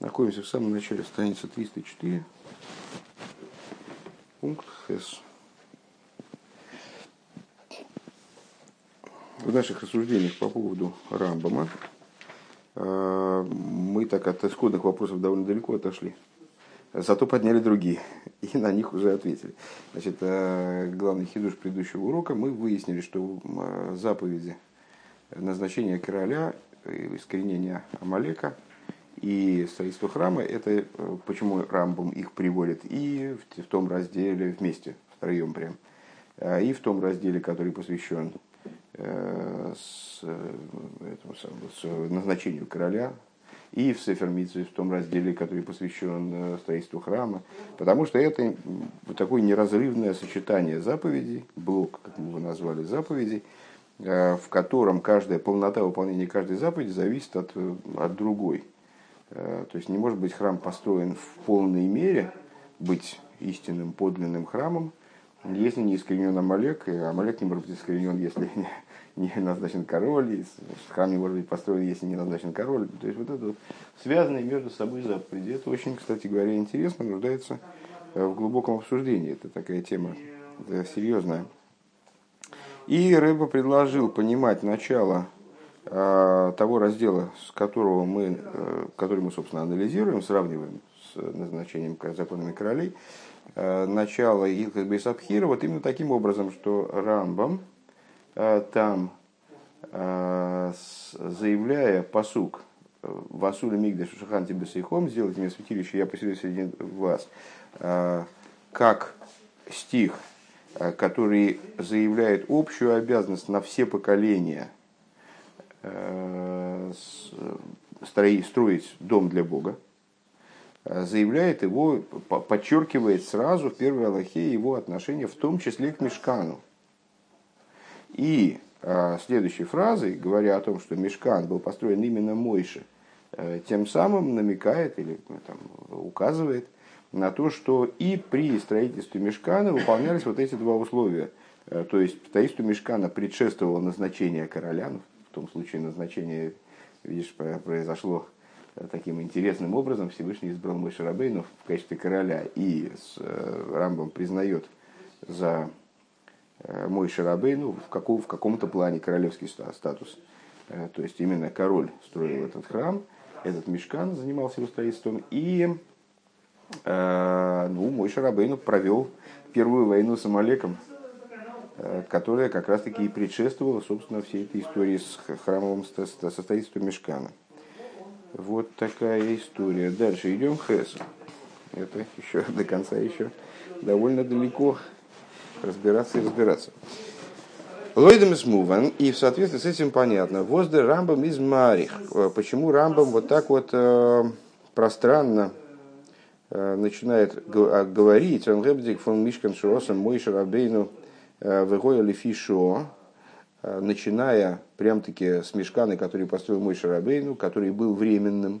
Находимся в самом начале страницы 304, пункт Хес. В наших рассуждениях по поводу Рамбама э, мы так от исходных вопросов довольно далеко отошли. Зато подняли другие, и на них уже ответили. Значит, э, главный хидуш предыдущего урока, мы выяснили, что э, заповеди назначения короля, искоренения Амалека – и строительство храма, это э, почему Рамбом их приводит и в, в том разделе вместе, втроем прям, а, и в том разделе, который посвящен э, с, э, этому с назначению короля, и в Сефермице, в том разделе, который посвящен строительству храма, потому что это такое неразрывное сочетание заповедей, блок, как мы его назвали, заповедей, в котором каждая полнота выполнения каждой заповеди зависит от, от другой. Э, то есть не может быть храм построен в полной мере, быть истинным подлинным храмом, если не искоренен Амалек, и Амалек не может быть искоренен, если не, не назначен король, храм не может быть построен, если не назначен король. То есть вот это вот связанные между собой заповеди. Это очень, кстати говоря, интересно, нуждается э, в глубоком обсуждении. Это такая тема серьезная. И Рэба предложил понимать начало того раздела, с которого мы, э, который мы, собственно, анализируем, сравниваем с назначением законами королей, э, начало Илхас Бейсабхира вот именно таким образом, что Рамбам э, там, заявляя посук Васуля Мигдаш Шаханти Бесейхом, сделайте мне святилище, я поселюсь среди вас, как стих, который заявляет общую обязанность на все поколения – Э, строить дом для Бога, э, заявляет его, подчеркивает сразу в первой Аллахе его отношение, в том числе к Мешкану. И э, следующей фразой, говоря о том, что Мешкан был построен именно Мойше, тем самым намекает или там, указывает на то, что и при строительстве Мешкана выполнялись вот эти два условия. То есть строительству Мешкана предшествовало назначение короля, ну, в том случае назначение, видишь, произошло таким интересным образом. Всевышний избрал мой Шарабейну в качестве короля и с э, Рамбом признает за э, мой Шарабейну в, каком, в каком-то плане королевский статус. Э, то есть именно король строил этот храм, этот мешкан занимался его строительством, и ну, мой Шарабейну провел первую войну с Амалеком, Э, которая как раз-таки и предшествовала, собственно, всей этой истории с храмовым состоятельством Мешкана. Вот такая история. Дальше идем к Хесу. Это еще до конца еще довольно далеко разбираться и разбираться. Лойдем из Муван, и в соответствии с этим понятно. Возде Рамбам из Марих. Э, почему Рамбам вот так вот э, пространно э, начинает говорить, он Ребдик фон Мишкан Широсом Мойша Рабейну Э, Выгоя фишо, э, начиная прям-таки с мешканы, который построил мой Шарабейну, который был временным.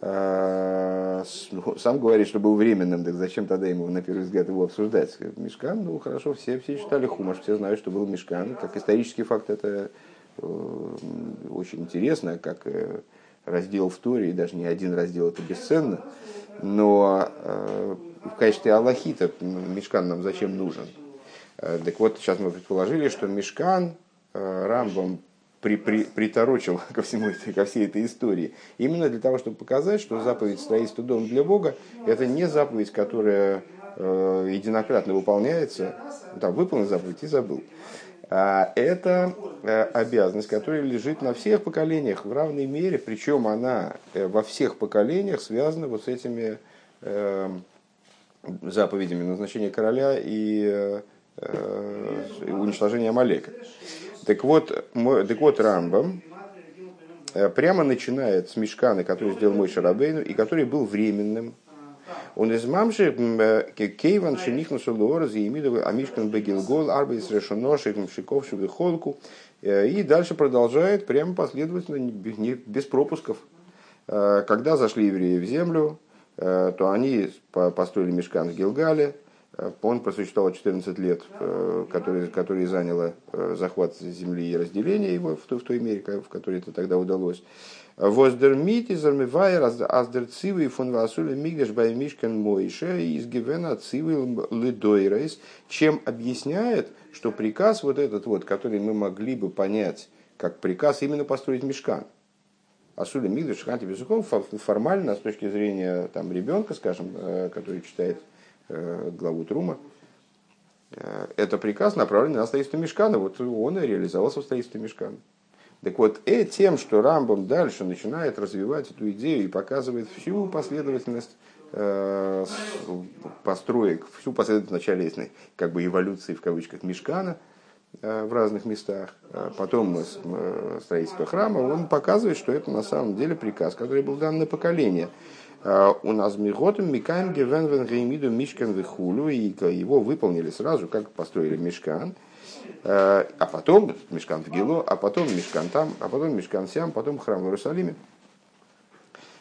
Э, ну, сам говорит, что был временным, так зачем тогда ему на первый взгляд его обсуждать? Мешкан, ну хорошо, все, все читали Хумаш, все знают, что был Мешкан. Как исторический факт это очень интересно, как раздел в Торе, и даже не один раздел это бесценно. Но в качестве Аллахита Мешкан нам зачем нужен? Э, так вот, сейчас мы предположили, что Мешкан э, Рамбом при, при, приторочил ко, всему, ко всей этой истории. Именно для того, чтобы показать, что заповедь строительства дома для Бога – это не заповедь, которая э, единократно выполняется. Там выполнил заповедь и забыл. А это э, обязанность, которая лежит на всех поколениях в равной мере, причем она во всех поколениях связана вот с этими э, заповедями назначения короля и уничтожения Амалека. Так вот, так вот Рамбам э, прямо начинает с мешкана, который сделал мой Шарабейну, и который был временным. Он из мамши э, кейван шенихну сулуора заимидовый амишкан бегилгол арбейс решено шикм шиковши холку. И дальше продолжает прямо последовательно, без пропусков. Когда зашли евреи в землю, то они построили мешкан в Гилгале, Он просуществовал 14 лет, который, который заняло захват земли и разделение его в той, в той мере, в которой это тогда удалось. Воздермит из Армивайер фон Васуля Мигдаш Баймишкан Мойше из Гивена Цивы чем объясняет, что приказ вот этот вот, который мы могли бы понять как приказ именно построить мешкан. Асуля Мигдаш Шханти Безухом формально, с точки зрения там, ребенка, скажем, э, который читает э, главу Трума, э, это приказ направлен на строительство мешкана. Вот он и реализовался в строительстве мешкана. Так вот, э, тем, что Рамбом дальше начинает развивать эту идею и показывает всю последовательность э, построек, всю последовательность начальной как бы эволюции в кавычках Мешкана э, в разных местах, а потом э, строительство храма, он показывает, что это на самом деле приказ, который был дан на поколение. Э, у нас Миготом Микаем Гевен Вен Мишкан Вихулю, и его выполнили сразу, как построили Мешкан – Э, а потом Мешкан в Гилу, а потом Мешкан там, а потом Мешкан сям, потом храм в Иерусалиме.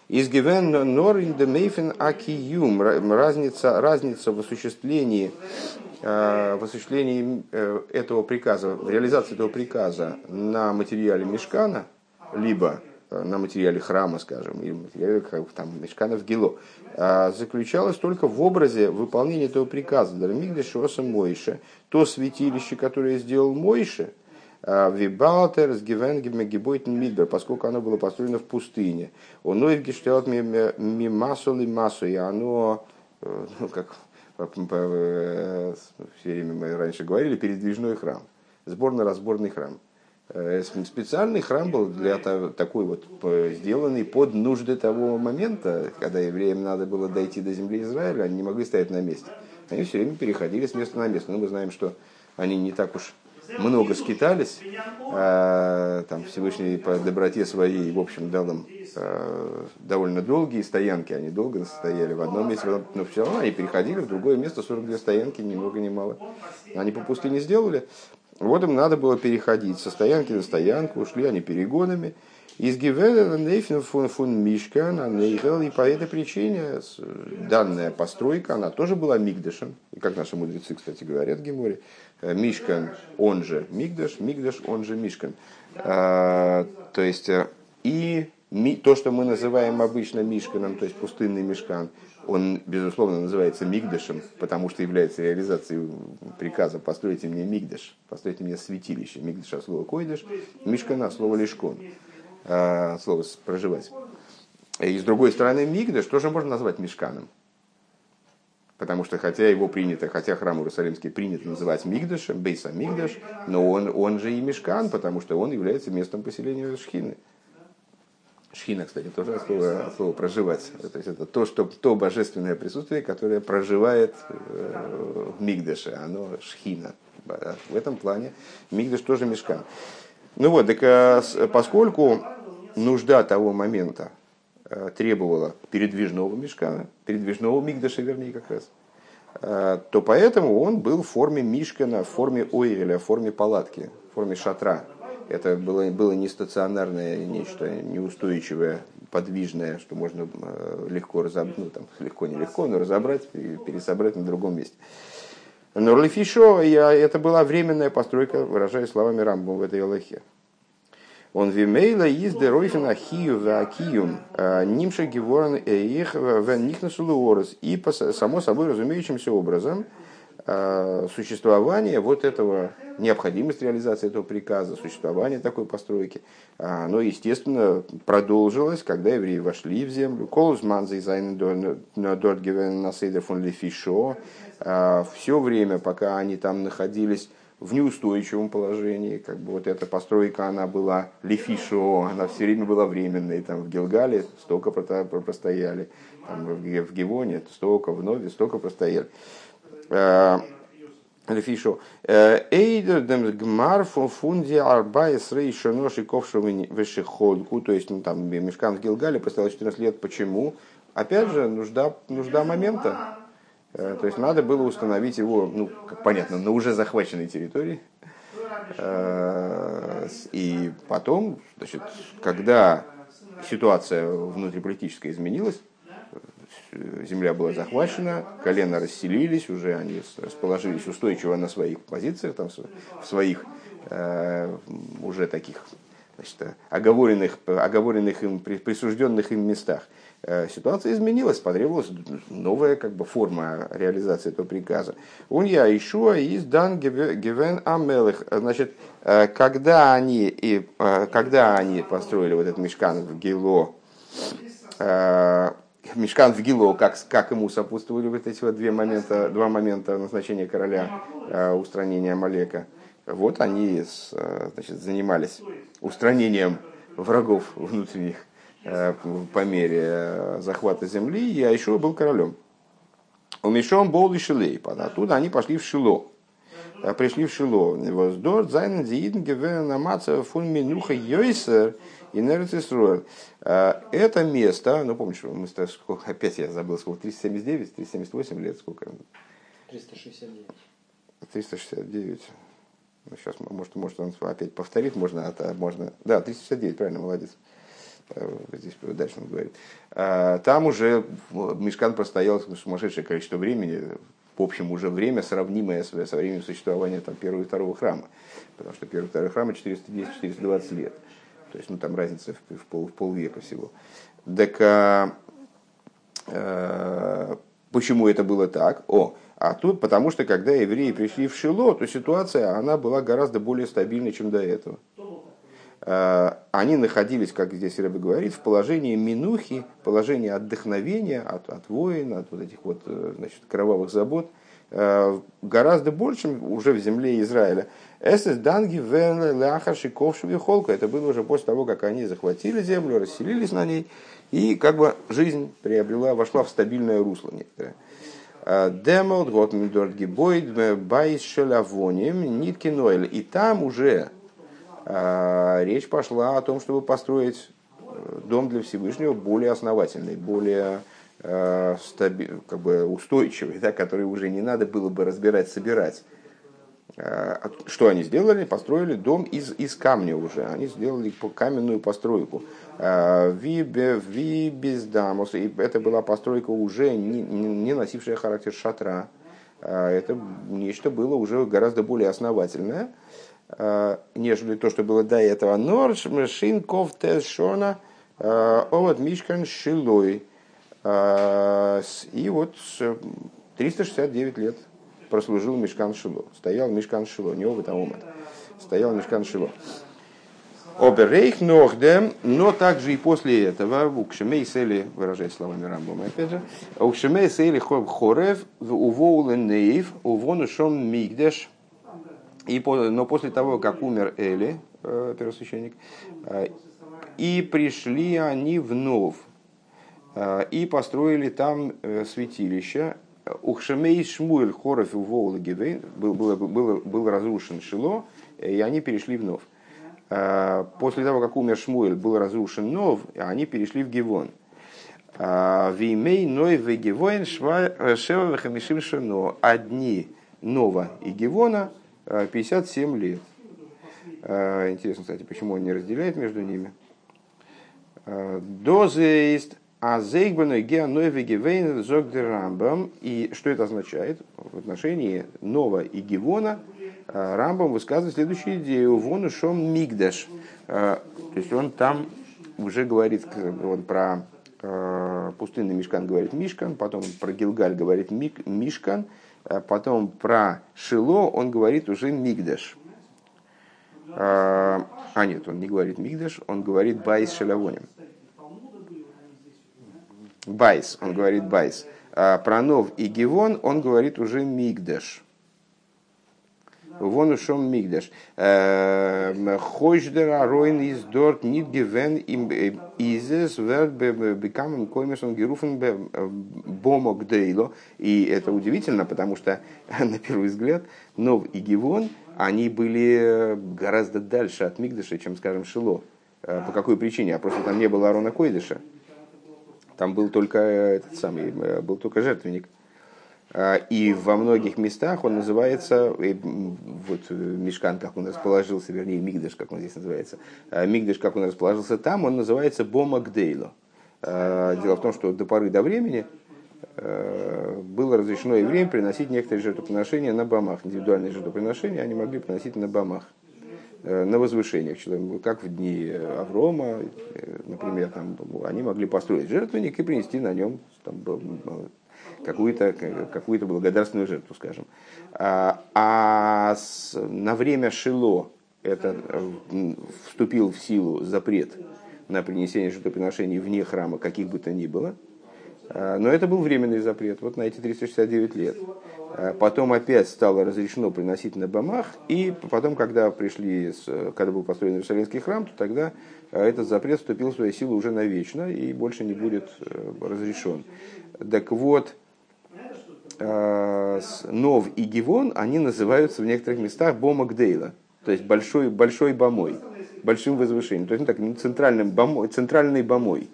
Из Гивен Нор Мейфен Акиюм. Разница, разница в осуществлении, э, в осуществлении этого приказа, в реализации этого приказа на материале Мешкана, либо на материале храма, скажем, или материале там, Мешкана в Гило, заключалась только в образе выполнения этого приказа. Дармигда Шоса Мойше, то святилище, которое сделал Мойше, Вибалтер с Гивенгемегибойтен Мидбер, поскольку оно было построено в пустыне. Он ноев гештелт мимасу ли массу, и оно, ну, как все время мы раньше говорили, передвижной храм, сборно-разборный храм. Э, специальный храм был для того, такой вот сделанный под нужды того момента, когда евреям надо было дойти до земли Израиля, они не могли стоять на месте. Они все время переходили с места на место. Но мы знаем, что они не так уж много скитались. А, там Всевышний по доброте своей, в общем, дал им а, довольно долгие стоянки. Они долго стояли в одном месте, но все равно они переходили в другое место, 42 стоянки, ни много ни мало. Они по пустыне сделали, вот им надо было переходить со стоянки на стоянку, ушли они перегонами. Из Гивена Нейфен фун фун Мишкан, Нейфел, и по этой причине данная постройка, она тоже была Мигдашем. И как наши мудрецы, кстати, говорят в Геморе, э, Мишкан, он же Мигдаш, Мигдаш, он же Мишкан. А, то есть, э, и то, что мы называем обычно Мишканом, то есть пустынный Мишкан, он, безусловно, называется Мигдашем, потому что является реализацией приказа «постройте мне Мигдаш», «постройте мне святилище». Мигдаш от слова «койдаш», Мишкана слово «лишкон», а, слово «проживать». И с другой стороны, Мигдаш тоже можно назвать Мишканом. Потому что хотя его принято, хотя храм Иерусалимский принято называть Мигдашем, Бейса Мигдаш, но он, он же и Мишкан, потому что он является местом поселения Шхины. Шхина, кстати, тоже от слова, слово проживать. То есть это то, что, то божественное присутствие, которое проживает э, в Мигдаше, оно шхина. В этом плане Мигдаш тоже мешкан. Ну вот, так а поскольку нужда того момента э, требовала передвижного мешкана, передвижного Мигдаша, вернее, как раз, э, то поэтому он был в форме мишкана, в форме ойреля, в форме палатки, в форме шатра, это было, было не стационарное нечто, неустойчивое, подвижное, что можно э, легко разобрать, ну там легко, нелегко, но разобрать и пересобрать на другом месте. Но Лефишо, это была временная постройка, выражаясь словами Рамбом в этой Аллахе. Он вимейла из деройфена хию вакиюм э, нимша геворн эйх в нихнасулуорос. И само собой разумеющимся образом – существование вот этого, необходимость реализации этого приказа, существование такой постройки, оно, естественно, продолжилось, когда евреи вошли в землю. Колузман зайзайн дорт насейдер фон лефишо. Э, Все время, пока они там находились в неустойчивом положении, как бы вот эта постройка, она была лефишо, она все время была временной, там в Гилгале столько простояли, там в Гивоне столько, в Нове столько простояли. Э, Лефишо. Э, Эйдер дем гмар фунди арбайс рейша ноши ковшевы вешеходку. То есть, ну, там, мешкан в Гилгале постоял 14 лет. Почему? Опять же, нужда, нужда момента. Э, то есть, надо было установить его, ну, как понятно, на уже захваченной территории. И потом, значит, когда ситуация внутриполитическая изменилась, земля была захвачена, колено расселились, уже они расположились устойчиво на своих позициях, там, в своих э, уже таких значит, оговоренных, оговоренных им, присужденных им местах. Э, ситуация изменилась, потребовалась новая как бы, форма реализации этого приказа. Он я Ишуа из Дан Гивен Амелых. Значит, э, когда они, и, э, когда они построили вот этот мешкан в Гило, мешкан в Гило, как, как ему сопутствовали вот эти вот две момента, два момента назначения короля, устранения Малека, вот они значит, занимались устранением врагов внутренних Э, по мере э, захвата земли, и Айшуа был королем. У Мишом был и Шилей, оттуда они пошли в Шило. Э, пришли в Шило. Воздор, Зайнен, Зииден, Гевен, Амаца, Фун, Минуха, Йойсер, и Это место, ну помнишь, мы сколько, опять я забыл, сколько, 379, 378 лет, сколько? 369. 369. Ну, сейчас, может, может он опять повторит, можно, а можно. Да, 369, правильно, молодец. Здесь дальше он говорит, а, там уже Мешкан простоял сумасшедшее количество времени, в общем, уже время, сравнимое со временем существования там, первого и второго храма. Потому что первый и второй храм 410-420 лет. То есть, ну, там разница в, в, пол, в полвека всего. Так а, а, почему это было так? О, а тут потому что, когда евреи пришли в Шило, то ситуация, она была гораздо более стабильной, чем до этого. Э, они находились, как здесь Рэбе говорит, в положении минухи, положении отдохновения от, от войн, от вот этих вот э, значит, кровавых забот, э, гораздо больше уже в земле Израиля. Эсэс данги вен ляха шиковши холка. Это было уже после того, как они захватили землю, расселились на ней, и как бы жизнь приобрела, вошла в стабильное русло некоторое. Демолд, вот Мидорд Гибойд, Байс Шелавоним, Ниткинойль. И там уже а, речь пошла о том, чтобы построить э, дом для Всевышнего более основательный, более э, как бы устойчивый, да, который уже не надо было бы разбирать, собирать. А, что они сделали? Построили дом из, из камня уже. Они сделали каменную постройку. А, Вибездамос. И это была постройка уже не, не носившая характер шатра. Это нечто было уже гораздо более основательное. Э, нежели то, что было до этого. Норш, Мшин, Ковтес, Шона, э, Овод, Мишкан, Шилой. Э, и вот 369 лет прослужил Мишкан Шило. Стоял Мишкан Шило, не а Омад. Стоял Мишкан Шило. Оберейх нордем, но также и после этого, укшемей сели, выражаясь словами Рамбома, опять же, укшемей сели хорев, увоулен нейв, увонушом мигдеш, и, но после того, как умер Эли, э, первосвященник, э, и пришли они вновь, э, и построили там святилище. Ухшемей Шмуэль Хоров у Воулагивей был, был, был, был разрушен Шило, и они перешли вновь. После того, как умер Шмуэль, был разрушен Нов, они перешли в Гивон. Вимей Ной Вегивоин Шева Вехамишим Шено. Одни Нова и Гивона 57 лет. А, интересно, кстати, почему он не разделяет между ними. А, Доза есть Азейгбаной Геаноеве Гевейн Зогдер И что это означает? В отношении Нова и Гивона а, Рамбам высказывает следующую идею. Вон ушел Мигдаш. То есть он там уже говорит вот, про пустынный Мишкан говорит Мишкан, потом про Гилгаль говорит Мишкан, а потом про Шило он говорит уже Мигдаш. А, а нет, он не говорит Мигдаш, он говорит Байс Байс, он говорит Байс. А про Нов и Гивон он говорит уже Мигдаш. Вон ушом мигдаш. Эм, Хойшдер ароин из дорт нит гивен им э, изес верт бекамен коймесон геруфен бомок дейло. И это удивительно, потому что, на первый взгляд, Нов и Гивон, они были гораздо дальше от Мигдаша, чем, скажем, Шило. Э, по какой причине? А просто там не было Арона Койдыша. Там был только этот самый, э, был только жертвенник. А, и во многих местах он называется, вот э, Мишкан, как он расположился, вернее, Мигдаш, как он здесь называется, а, Мигдаш, как он расположился там, он называется Бома Гдейло. Дело в том, что до поры до времени было разрешено евреям приносить некоторые жертвоприношения на бомах. Индивидуальные жертвоприношения они могли приносить на бомах. Э, на возвышениях, как в дни Аврома, э, например, там, они могли построить жертвенник и принести на нем там, какую-то какую благодарственную жертву, скажем. А, а с, на время Шило это э, вступил в силу запрет на принесение жертвоприношений вне храма, каких бы то ни было. Но это был временный запрет, вот на эти 369 лет. Э, потом опять стало разрешено приносить на бомах, и потом, когда пришли, когда был построен Иерусалимский храм, то тогда э, этот запрет вступил в свою силу уже навечно и больше не будет э, разрешен. Так вот, Нов и Гивон, они называются в некоторых местах Бомагдейла, то есть большой, большой бомой, большим возвышением, то есть ну, так, центральным бомой, центральной бомой.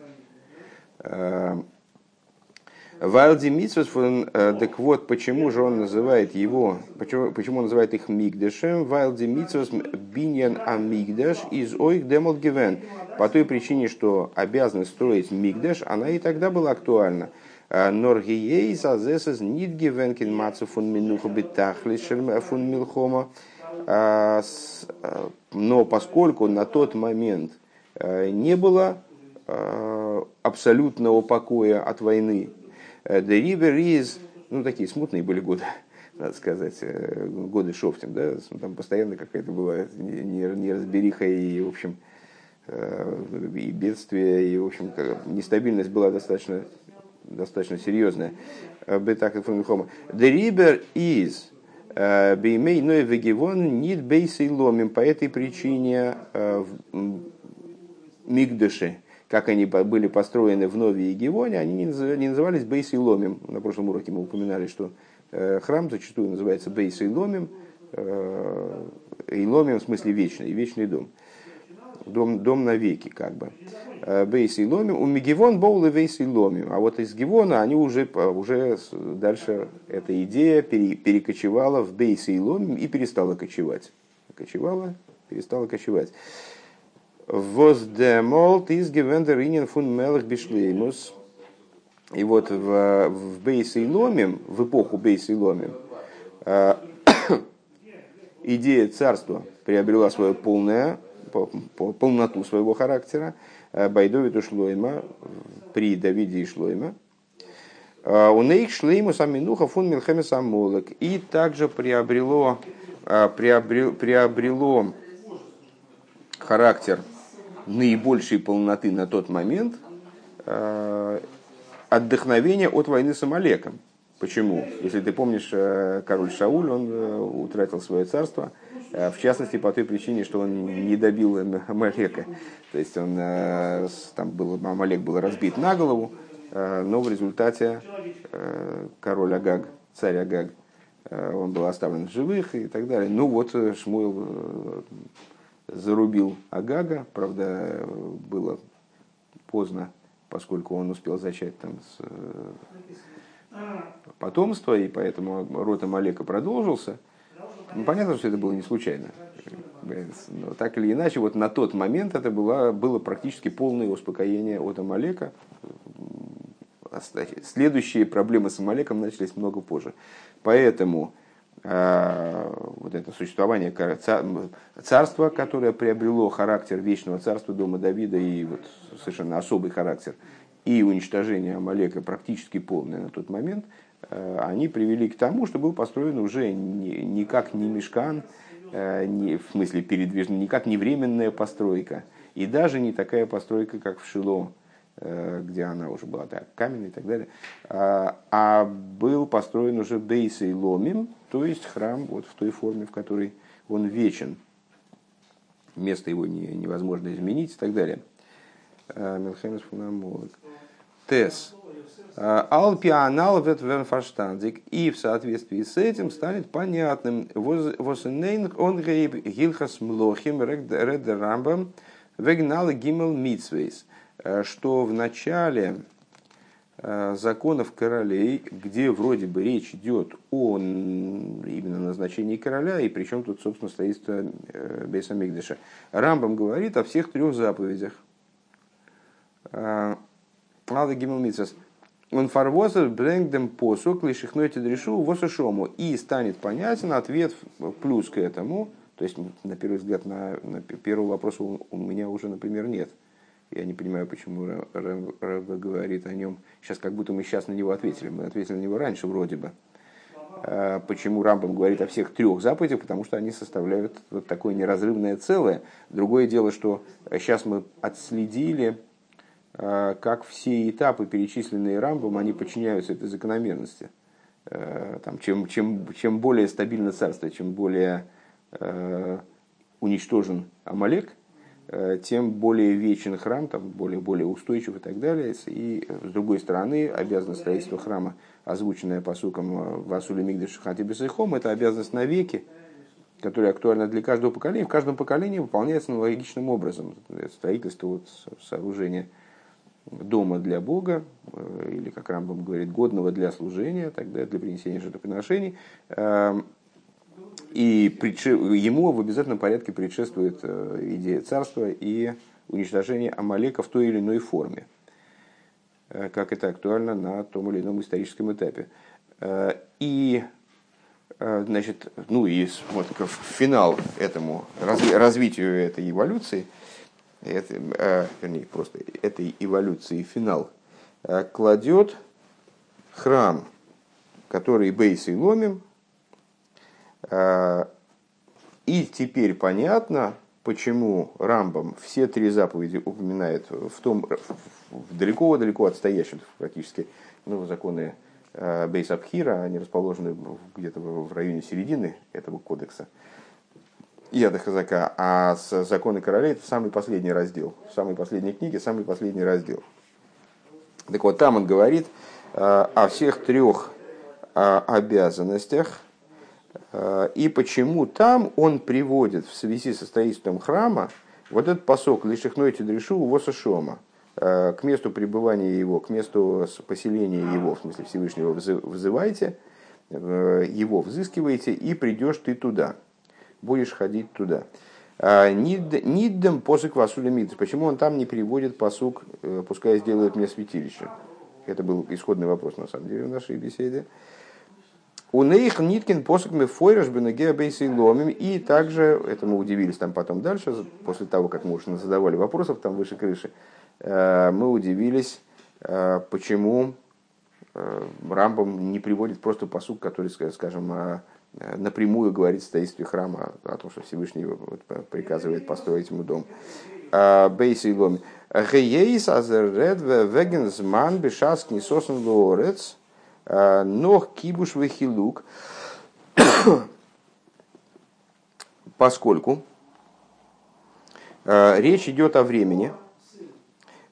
Вайлди Митсвус, э, так вот, почему же он называет его, почему, почему он называет их Мигдешем? Вайлди Митсвус Биньян Амигдеш из Ойх Демол Гивен. По той причине, что обязанность строить Мигдеш, она и тогда была актуальна. Э, Норгией зазесес нит гивенкин мацу фун минуха битахли фун милхома. Э, но поскольку на тот момент не было абсолютного покоя от войны, The River is, ну такие смутные были годы, надо сказать, э, годы Шофтин, да, там постоянно какая-то была неразбериха и, в общем, э, и бедствие, и, в общем, нестабильность была достаточно, достаточно серьезная. Бетак The River is Беймей Ной Вегевон Нит Бейсей Ломим. По этой причине э, Мигдыши, как они были построены в Нове и Гевоне, они не назывались Бейс и Ломим. На прошлом уроке мы упоминали, что э, храм зачастую называется Бейс и Ломим, э, и Ломим в смысле вечный, вечный дом. Дом, дом навеки, как бы. Э, Бейс и Ломим. У Мегевон Боул и Бейс и Ломим. А вот из Гевона они уже, уже дальше эта идея перекочевала в Бейс и Ломим и перестала кочевать. Кочевала, перестала кочевать. Воздемолт из гевендер инин фун мелых бишлеймус. И вот в, в Бейсе и Ломим, в эпоху Бейсе и Ломим, э, идея царства приобрела свою полное, полноту своего характера. Э, Байдовиту Шлойма, при Давиде и Шлойма. Э, у них шлейму саминуха фун милхемес амолек. И также приобрело, приобрело, приобрело характер наибольшей полноты на тот момент э, отдохновение от войны с Амалеком. Почему? Если ты помнишь, э, король Шауль, он э, утратил свое царство, в частности, по той причине, что он не добил Амалека. То есть он, там был, Амалек был разбит на голову, но в результате король Агаг, царь Агаг, он был оставлен в живых и так далее. Ну вот Шмуил зарубил Агага, правда, было поздно, поскольку он успел зачать там с э, потомство, и поэтому род Амалека продолжился. Ну, понятно, что это было не случайно. Но так или иначе, вот на тот момент это было, было практически полное успокоение от Амалека. Следующие проблемы с Амалеком начались много позже. Поэтому вот это существование царства, которое приобрело характер вечного царства дома Давида и вот совершенно особый характер, и уничтожение Амалека практически полное на тот момент, э, они привели к тому, что был построен уже никак не мешкан, э, не, в смысле передвижный, никак не временная постройка, и даже не такая постройка, как в Шило, Э, где она уже была так, каменная и так далее, а, а был построен уже Бейсей Ломим, то есть храм вот в той форме, в которой он вечен. Место его не, невозможно изменить и так далее. Э, Мелхемес Фунамолик. Тес. Э, Алпианал ветверфаштандик. И в соответствии с этим станет понятным. Восенейн он гейб гилхас млохим редерамбам вегнал гимел митсвейс Э, что в начале э, законов королей, где вроде бы речь идет о именно назначении короля, и причем тут, собственно, строительство э, Бейса Мигдыша, Рамбам говорит о всех трех заповедях. Алла Гимл Митсас. Он фарвозер брэнгдем посук лишихнойте дрешу восушому. И станет понятен ответ плюс к этому. То есть, на первый взгляд, на, на первый вопрос у меня уже, например, нет. Я не понимаю, почему Рэб говорит о нем. Сейчас как будто мы сейчас на него ответили. Мы ответили на него раньше вроде бы. А почему Рамбам говорит о всех трех заповедях? Потому что они составляют вот такое неразрывное целое. Другое дело, что сейчас мы отследили Э, как все этапы, перечисленные Рамбом, они подчиняются этой закономерности. Э, там, чем, чем, чем более стабильно царство, чем более э, уничтожен Амалек, э, тем более вечен храм, там, более, более устойчив и так далее. И с другой стороны, обязанность строительства храма, озвученная посуком Васули Мигдеш Хати Бесайхом, это обязанность навеки, которая актуальна для каждого поколения. В каждом поколении выполняется аналогичным образом. Строительство, вот, сооружение – дома для Бога, э, или, как Рамбам говорит, годного для служения, тогда для принесения жертвоприношений. И ему в обязательном порядке предшествует э, идея царства и уничтожение Амалека в той или иной форме, э, как это актуально на том или ином историческом этапе. И значит, ну и вот финал этому развитию этой эволюции – это, э, вернее, просто этой эволюции финал, э, кладет храм, который Бейсой ломим, э, и теперь понятно, почему Рамбам все три заповеди упоминает в том далеко-далеко отстоящем практически ну, законы Бейс Абхира, они расположены где-то в районе середины этого кодекса. Яда Хазака, а законы королей это самый последний раздел, в самой последней книге, самый последний раздел. Так вот, там он говорит э, о всех трех э, обязанностях, э, и почему там он приводит в связи со строительством храма вот этот посок лишихной тедрешу восошома, к месту пребывания его, к месту поселения его, в смысле Всевышнего, взывайте, его взыскиваете, и придешь ты туда будешь ходить туда. А, Ниддем посук васуля мидс. Почему он там не переводит посук, э, пускай сделают мне святилище? Это был исходный вопрос, на самом деле, в нашей беседе. У Нейх Ниткин посук мы фойраш бейси ломим. И также, это мы удивились там потом дальше, после того, как мы уже задавали вопросов там выше крыши, э, мы удивились, э, почему Рамбом не приводит просто посук, который, скажем, Э, напрямую говорит в строительстве храма о том, что Всевышний приказывает построить ему дом. А, Бейси ломи. Гейс азеред вегензман бешаск несосен лорец а, нох кибуш вехилук. Поскольку а, речь идет о времени,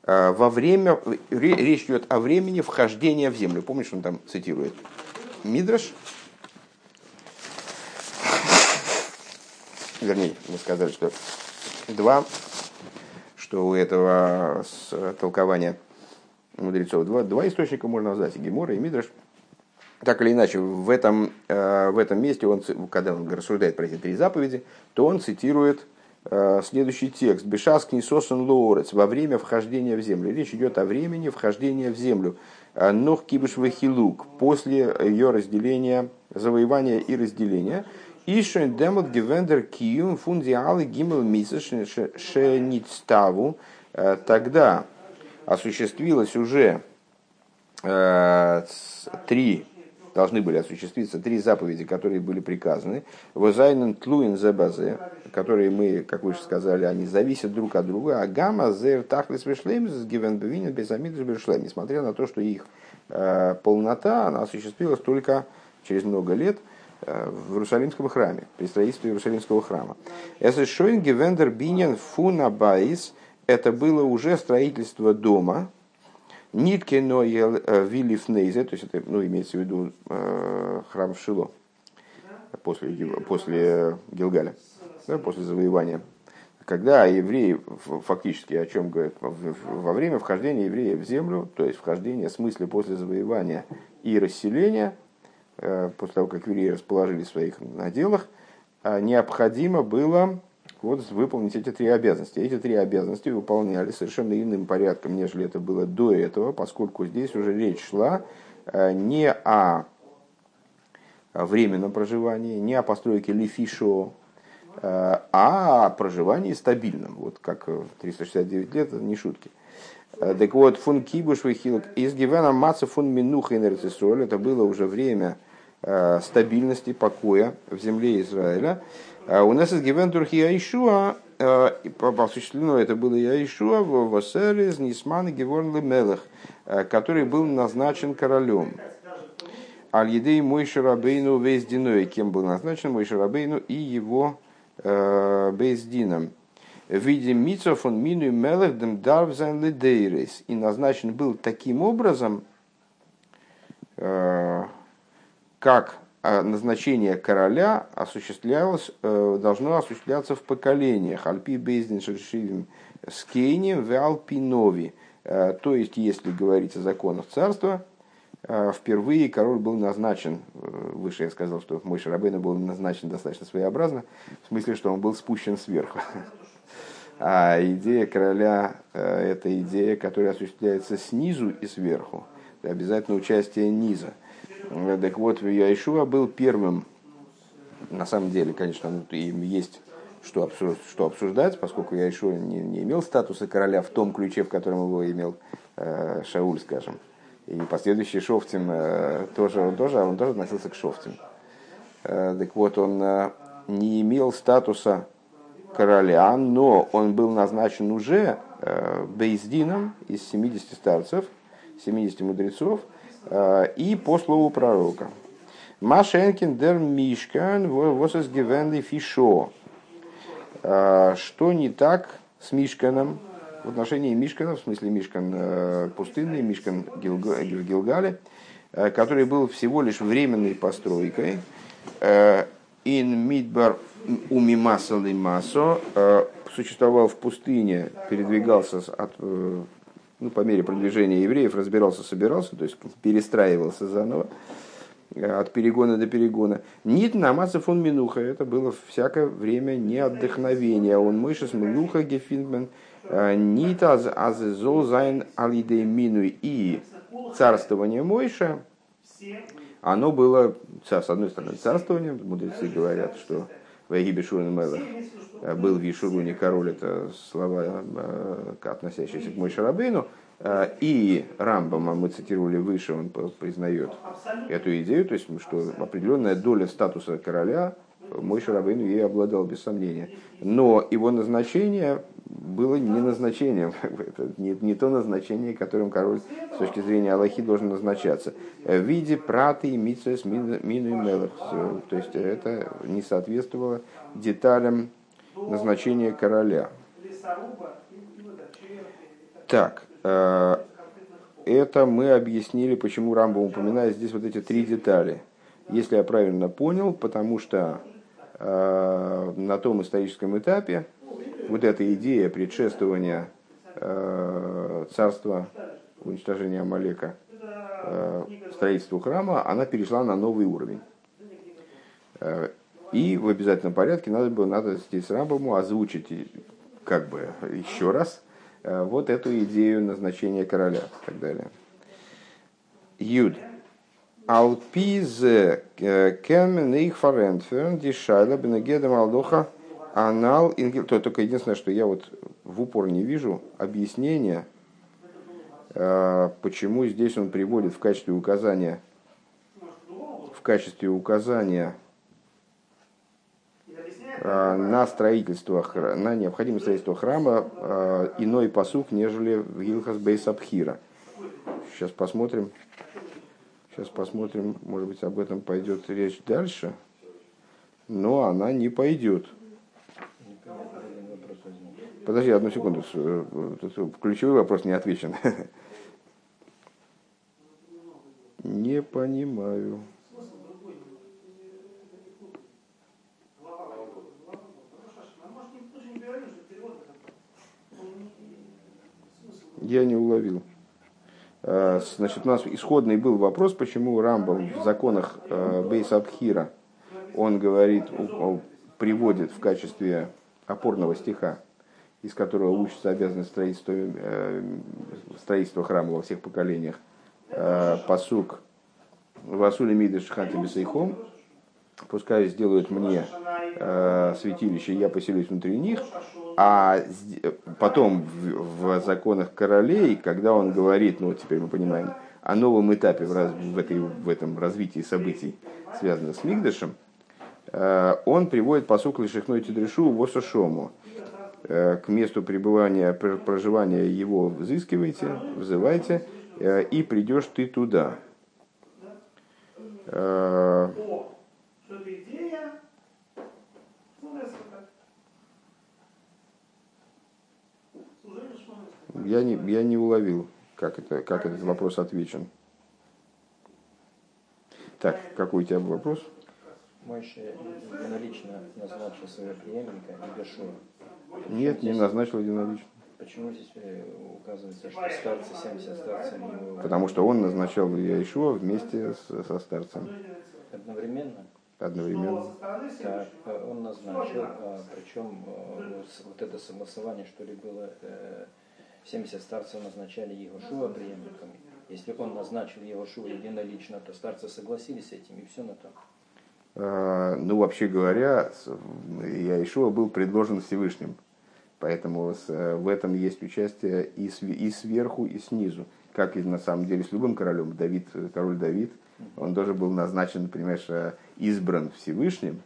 во время, речь идет о времени вхождения в землю. Помнишь, он там цитирует Мидраш, вернее, мы сказали, что два, что у этого толкования мудрецов два, два источника можно назвать, Гемора, и Мидраш. Так или иначе, в этом, э, в этом месте, он, когда он рассуждает про эти три заповеди, то он цитирует э, следующий текст. «Бешаск нисосан лоорец» во время вхождения в землю. Речь идет о времени вхождения в землю. «Э, Нох кибуш вахилук после ее разделения, завоевания и разделения. Ишен демот гевендер киюм фундиалы гимел. Э, тогда осуществилось уже три, должны были осуществиться три заповеди, которые были приказаны. Возайнен тлуин зебазе, которые мы, как вы уже сказали, они зависят друг от друга. А гамма зер тахлис вешлем с гивен безамид. Несмотря на то, что их э, полнота, она осуществилась только через много лет – Э, в Иерусалимском храме, при строительстве Иерусалимского храма. Если Шойнги Вендер Бинен Фуна Байс, это было уже строительство дома, Нитке Ноел э, Вилифнейзе, то есть это ну, имеется в виду э, храм в Шило, после, после Гилгаля, да, после завоевания. Когда евреи, фактически о чем говорят, во время вхождения евреев в землю, то есть вхождение в смысле после завоевания и расселения, Э, после того, как евреи расположили в своих наделах, необходимо было вот выполнить эти три обязанности. Эти три обязанности выполняли совершенно иным порядком, нежели это было до этого, поскольку здесь уже речь шла э, не о временном проживании, не о постройке лифишо, э, а о проживании стабильном. Вот как 369 лет, это не шутки. Э, так вот, фун кибуш вихилок из гивена маца фун минуха это было уже время стабильности, покоя в земле Израиля. А у нас из Гивентур Яишуа, осуществлено это было Яишуа, Васерис, Нисман и Геворн Лемелех, который был назначен королем. Аль-Едей Мой Шарабейну Вездиной, кем был назначен Мой Шарабейну и его э. В виде Мицов он мину и Мелех дем Дарвзан Ледейрес. И назначен был таким образом, э, как а назначение короля осуществлялось, э, должно осуществляться в поколениях. Альпи Бейздин Шершивим Скейнем в Алпинови. Э, то есть, если говорить о законах царства, э, впервые король был назначен, выше я сказал, что мой Шарабейна был назначен достаточно своеобразно, в смысле, что он был спущен сверху. А идея короля – это идея, которая осуществляется снизу и сверху. Обязательно участие низа – так вот, Яишуа был первым, на самом деле, конечно, ну, им есть что, обсуждать, что обсуждать, поскольку Яишуа не, не имел статуса короля в том ключе, в котором его имел э, Шауль, скажем. И последующий Шофтим э, тоже, он тоже, он тоже относился к Шофтим. Э, так вот, он э, не имел статуса короля, но он был назначен уже э, Бейздином из 70 старцев, 70 мудрецов, Э, и по слову пророка. Машенкин дер Мишкан восес гивенли фишо. Э, что не так с Мишканом в отношении Мишкана, в смысле Мишкан э, пустынный, Мишкан Гилгале, который был всего лишь временной постройкой. Ин Мидбар умимасал масо существовал в пустыне, передвигался от ну, по мере продвижения евреев разбирался, собирался, то есть перестраивался заново э, от перегона до перегона. Нит намаза фон минуха, это было всякое время не отдохновения. Он мышес минуха гефиндмен, э, нит аз азезол зайн алидей мину и царствование Мойша, оно было, с одной стороны, царствованием, мудрецы говорят, что в Егибе Мелах Э, был в Ешуруне король, это слова, э, относящиеся к Мойше Рабейну, э, и Рамбама, мы цитировали выше, он признает эту идею, то есть, что определенная доля статуса короля мой Шарабейн ей обладал, без сомнения. Но его назначение было не назначением, это не, не то назначение, которым король с точки зрения Аллахи должен назначаться. В виде праты и митсес мину и мелах. То есть это не соответствовало деталям назначения короля. Так, э, это мы объяснили, почему Рамбо упоминает здесь вот эти три детали. Если я правильно понял, потому что э, на том историческом этапе вот эта идея предшествования э, царства уничтожения Амалека строительству храма, она перешла на новый уровень. И в обязательном порядке надо было, надо здесь Рамбаму озвучить как бы еще раз э, вот эту идею назначения короля и так далее. Юд. Алпизе э, кемен их фарентферн дишайла бенегеда малдоха анал. То только единственное, что я вот в упор не вижу объяснения, э, почему здесь он приводит в качестве указания в качестве указания Э, на строительство, на необходимость строительства храма э, иной посук, нежели в Гилхас Бейсабхира. Сейчас посмотрим. Сейчас посмотрим, может быть, об этом пойдет речь дальше. Но она не пойдет. Подожди одну секунду. Э, ключевой вопрос не отвечен. Не понимаю. Я не уловил. А, значит, у нас исходный был вопрос, почему Рамбам в законах а, Бейс Абхира, он говорит, приводит в качестве опорного стиха, из которого учится обязанность строительства, э, строительства храма во всех поколениях, э, посук Васули Мидыш Ханти Бесейхом, пускай сделают мне э, святилище, я поселюсь внутри них, а потом в, в законах королей, когда он говорит, ну вот теперь мы понимаем, о новом этапе в, раз, в, этой, в этом развитии событий, связанных с Мигдашем, он приводит посук Лишихной Тидрешу в Осушому. Э, к месту пребывания, проживания его взыскивайте, взывайте, э, и придешь ты туда. Я не, я не уловил, как, это, как этот вопрос отвечен. Так, какой у тебя вопрос? Мойша единолично назначил своего преемника Игашуа. Нет, здесь, не назначил единолично. Почему здесь э, указывается, что старцы 70 старцев его... Потому что он назначал Яишуа вместе с, со старцем. Одновременно? Одновременно. Так, э, он назначил, а, причем э, вот это согласование, что ли, было 70 старцев назначали Егошуа преемником. Если он назначил Егошуа единолично, то старцы согласились с этим, и все на том. А, ну, вообще говоря, Яишуа был предложен Всевышним. Поэтому в этом есть участие и, сверху, и снизу. Как и на самом деле с любым королем. Давид, король Давид, он тоже был назначен, понимаешь, избран Всевышним.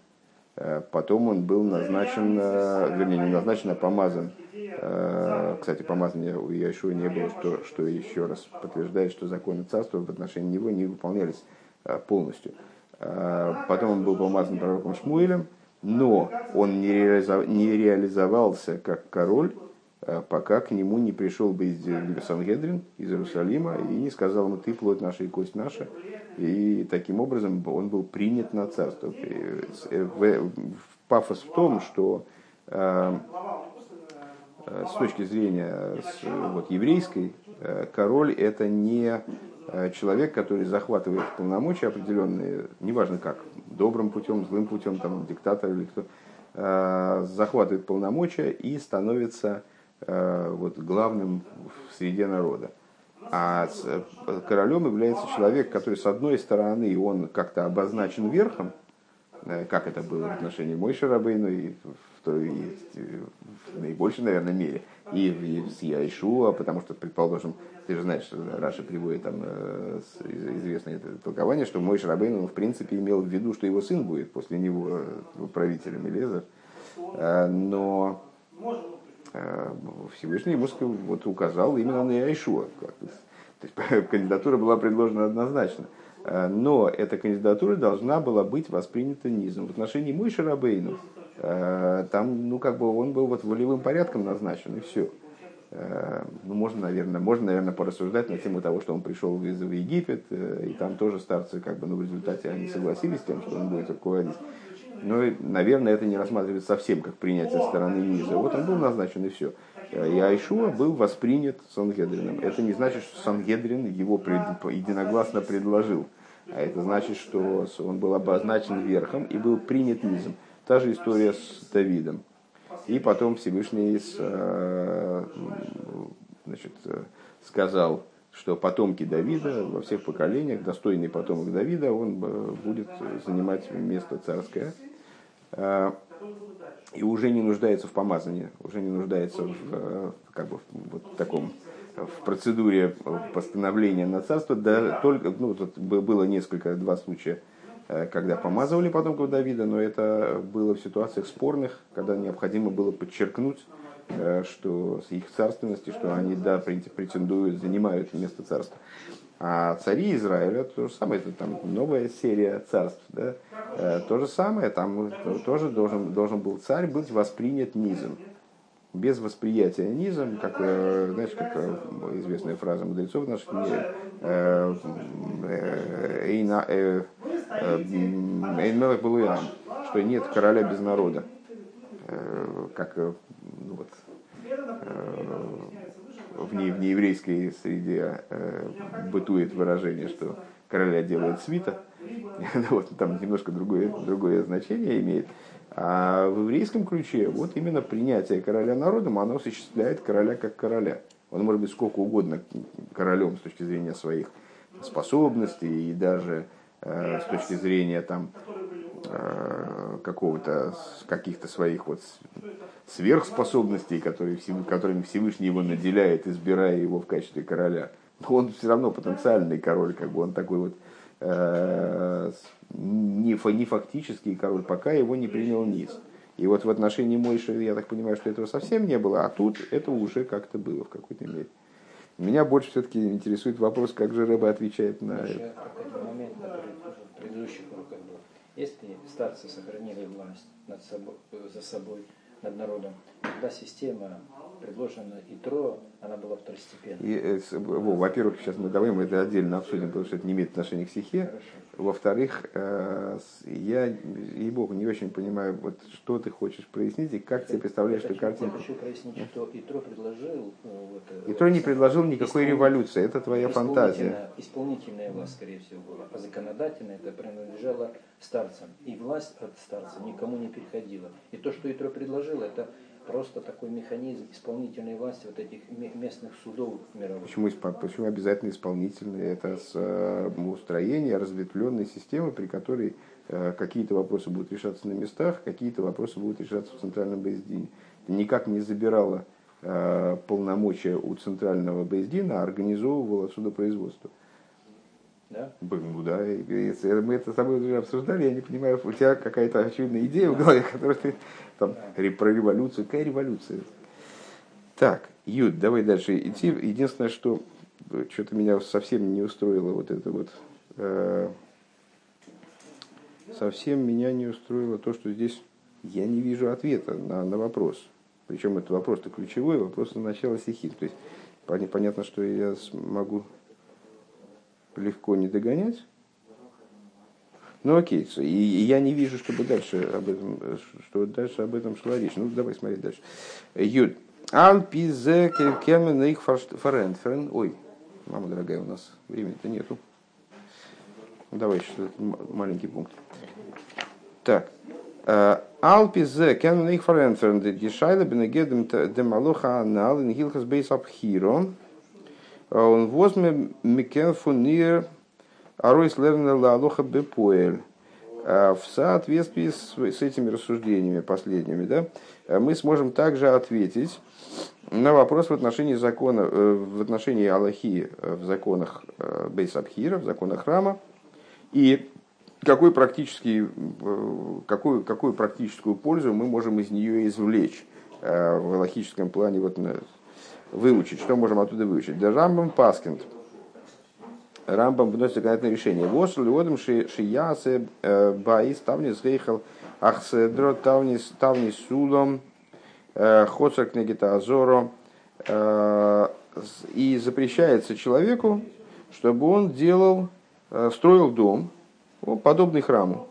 Потом он был назначен, вернее, не назначен, а помазан Э, кстати, помазания у Яшуа не было, что, что еще раз подтверждает, что законы царства в отношении него не выполнялись э, полностью. Э, потом он был помазан пророком Шмуэлем, но он не, реализов... не реализовался как король, пока к нему не пришел бы из Сангедрин, из Иерусалима, и не сказал ему, ты плоть наша и кость наша. И таким образом он был принят на царство. Пафос в том, что Э, с точки зрения вот, еврейской, э, король это не э, человек, который захватывает полномочия определенные, неважно как, добрым путем, злым путем, там, диктатор или кто, захватывает полномочия и становится вот, главным в среде народа. А королем является человек, который, с одной стороны, он как-то обозначен верхом, как это было в отношении Мойши Рабейну и что есть в наибольшей, наверное, мере. И с Яишуа, потому что, предположим, ты же знаешь, Раша приводит там э, известное толкование, что мой Шарабейн, в принципе имел в виду, что его сын будет после него э, правителем Элезер. Э, но Всевышний ему вот указал именно на Яишуа. То есть кандидатура была предложена однозначно. Но эта кандидатура должна была быть воспринята низом. В отношении Мой Шарабейну Э, там, ну, как бы он был вот волевым порядком назначен, и все. Э, ну, можно, наверное, можно, наверное, порассуждать на тему того, что он пришел в Египет, э, и там тоже старцы, как бы, ну, в результате они согласились с тем, что он будет руководить. Но, наверное, это не рассматривается совсем как принятие стороны низа. Вот он был назначен, и все. И Айшуа был воспринят Сангедрином. Это не значит, что Сангедрин его пред, единогласно предложил. А это значит, что он был обозначен верхом и был принят низом. Та же история с Давидом. И потом Всевышний э, значит, э, сказал, что потомки Давида во всех поколениях, достойный потомок Давида, он э, будет занимать место царское. И уже не нуждается в помазании, уже не нуждается в, как бы, вот таком в процедуре постановления на царство, да, только, ну, тут было несколько, два случая, когда помазывали потомков Давида, но это было в ситуациях спорных, когда необходимо было подчеркнуть, э, что с их царственности, что они, да, претендуют, занимают место царства. А цари Израиля, то же самое, это там новая серия царств, да, э, то же самое, там тоже должен, должен был царь быть воспринят низом без восприятия низом, как, э, знаешь, как э, известная фраза мудрецов наших, э, Эйнмелах Балуям, что нет короля без народа. Как ну, вот, в, не, в нееврейской среде бытует выражение, что короля делает свита. вот, там немножко другое, другое значение имеет. А в еврейском ключе вот именно принятие короля народом, оно осуществляет короля как короля. Он может быть сколько угодно королем с точки зрения своих способностей и даже э, с точки зрения там, э, какого-то каких-то своих вот сверхспособностей, которые, которыми Всевышний его наделяет, избирая его в качестве короля. Но он все равно потенциальный король, как бы он такой вот не, не фактический король, пока его не принял низ. И вот в отношении Мойши, я так понимаю, что этого совсем не было, а тут это уже как-то было в какой-то мере. Меня больше все-таки интересует вопрос, как же Рэба отвечает на это. момент, который в предыдущих уроках был. Если старцы сохранили власть над собой, за собой, над народом, тогда система предложена Итро, она была второстепенной. И, э, во-первых, сейчас мы давай мы это отдельно обсудим, потому что это не имеет отношения к стихе. Во-вторых, э, я, ей-богу, не очень понимаю, вот, что ты хочешь прояснить и как ты представляешь эту картинку. Я хочу прояснить, что Итро предложил... Э, вот, Итро не предложил никакой революции, это твоя фантазия. Исполнительная власть, скорее всего, была, а законодательная это принадлежало старцам. И власть от старца никому не переходила. И то, что Итро предложил, это просто такой механизм исполнительной власти вот этих местных судов мировых. Почему, почему обязательно исполнительные? Это с, э, устроение разветвленной системы, при которой э, какие-то вопросы будут решаться на местах, какие-то вопросы будут решаться в центральном Бейздине. никак не забирало э, полномочия у центрального Бейздина, а организовывало судопроизводство. Да? Ну да, мы это с тобой уже обсуждали, я не понимаю, у тебя какая-то очевидная идея в голове, которую ты там про революцию. Какая революция? Так, Юд, давай дальше идти. Единственное, что э, что-то меня совсем не устроило вот это вот. Э, совсем меня не устроило то, что здесь я не вижу ответа на, на вопрос. Причем это вопрос-то ключевой, вопрос на начало стихи. То есть понятно, что я смогу легко не догонять. Ну окей, и, и я не вижу, чтобы дальше об этом, что дальше об этом шла речь. Ну давай смотреть дальше. Юд. Алпизе кемен их фаренферен. Ой, мама дорогая, у нас времени-то нету. Давай еще маленький пункт. Так. Алпизе кемен их фаренферен. Дешайла бенегедем демалоха анал ин гилхас бейс абхиро. Он возьме микен фунир Аройс Лернер Лалоха Бепоэль. А в соответствии с, с этими рассуждениями последними, да, мы сможем также ответить на вопрос в отношении закона, э, в отношении Аллахи в законах э, Бейсабхира, в законах храма, и какой практический, э, какую, какую практическую пользу мы можем из нее извлечь в логическом плане, вот, выучить, что можем оттуда выучить. Дажамбам Паскинд – Рамбам выносит законодательное решение. Восл лиодом шиясе э, баис тавнис гейхал ахседро тавнис тавнис сулом э, хоцер книгита азоро э, и запрещается человеку, чтобы он делал, строил дом, подобный храму.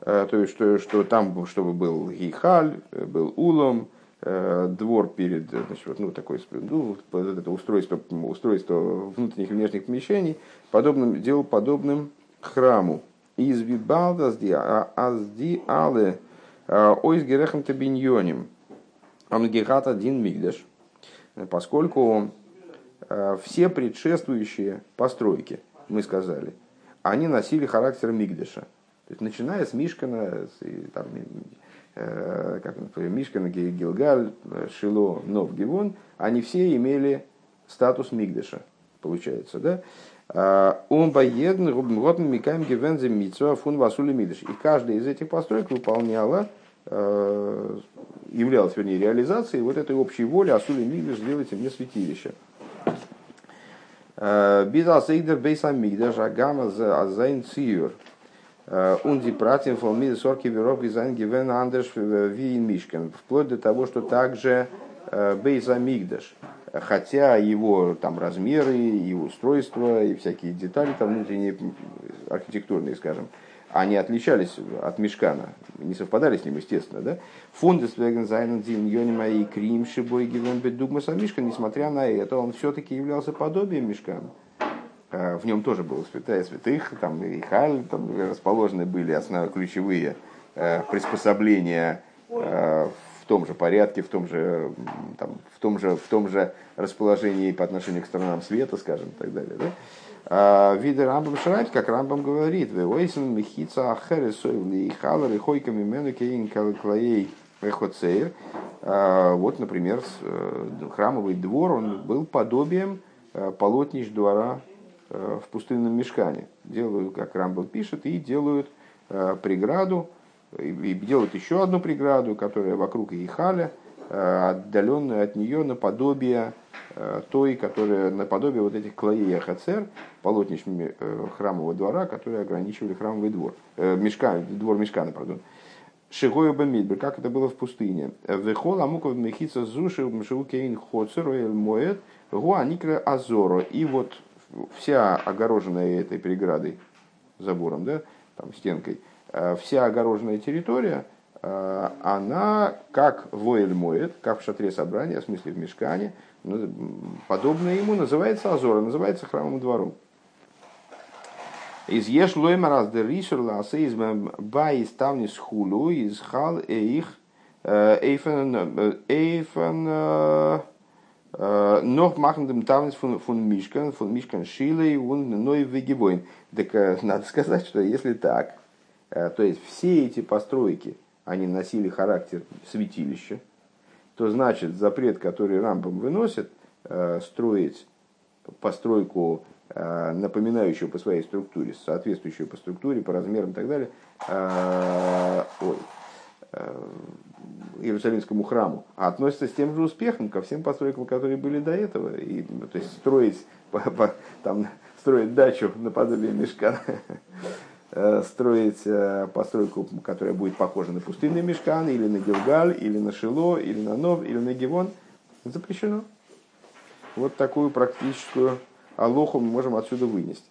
То есть, что, что там, чтобы был гейхаль, был улом, двор перед, значит, вот, ну, такое, ну, это устройство, устройство внутренних и внешних помещений, подобным, делал подобным храму. Из Вибалда азди але э, ойс герехам табиньоним амгигат один мигдаш. Поскольку э, все предшествующие постройки, мы сказали, они носили характер мигдаша. То есть, начиная с Мишкана, там, Э, как, например, Мишкан, Гилгаль, Шило, Нов, Гивон, они все имели статус Мигдыша, получается, да? А, он боедн, рубн, микаем, гивензе, митцва, фун, васули, мигдыш. И каждая из этих построек выполняла, э, являлась, вернее, реализацией вот этой общей воли Асули Мигдыш, сделайте мне святилище. Э, Бидал Сейдер Бейса Мигдыш, Агама Азайн Циюр – Унди пратим фолмиды сорки веров гизайн гивен андерш виин мишкен. Вплоть до того, что также э, Бейза Мигдаш, хотя его там размеры и устройства и всякие детали там внутренние архитектурные, скажем, они отличались от Мешкана, не совпадали с ним, естественно, да? Фунды Свегензайнен Диньонима и Крим Шибой Гивен несмотря на это, он все-таки являлся подобием Мешкана. В нем тоже было святая святых, там и халь, там расположены были основные ключевые приспособления в том же порядке, в том же, там, в том же, в том же расположении по отношению к сторонам света, скажем, и так далее. Да? А, виды Рамбам Шрайт, как Рамбам говорит, «Вейсен михица ахере сойвли и халар и хойками мену кейн клаей эхоцейр». А, вот, например, э, храмовый двор, он был подобием э, полотнищ двора э, в пустынном мешкане. Делают, как Рамбам пишет, и делают преграду, и делают еще одну преграду, которая вокруг Ихаля, отдаленную от нее наподобие Э, той, которая наподобие вот этих клоей Ахацер, полотнищ э, храмового двора, которые ограничивали храмовый двор, э, мешка, двор Мешкана, пардон. Шигою Бамидбер, как это было в пустыне. Вехол Амуков Мехица Зуши Мшиукейн Хоцер Моэт Гуаникра Азоро. И вот вся огороженная этой преградой, забором, да, там стенкой, вся огороженная территория, она как воэль моет, как в шатре собрания, в смысле в мешкане, подобное ему называется Азора, называется храмовым двором. Из еш лойма раз де рисур ласе из бай ставни схулу из хал эих эйфен эйфен noch machen dem Tavnis von, von Мишкан, von Мишкан Шилей und Ной Вегибойн. Так надо сказать, что если так, то есть все эти постройки, они носили характер святилища, то значит запрет, который Рамбам выносит, э, строить постройку, э, напоминающую по своей структуре, соответствующую по структуре, по размерам и так далее, э, ой, Иерусалимскому храму, а относится с тем же успехом ко всем постройкам, которые были до этого. И, то есть строить, там, строить дачу наподобие мешка Э, строить э, постройку, которая будет похожа на пустынный мешкан, или на Гилгаль, или на Шило, или на Нов, или на Гивон, запрещено. Вот такую практическую алоху мы можем отсюда вынести.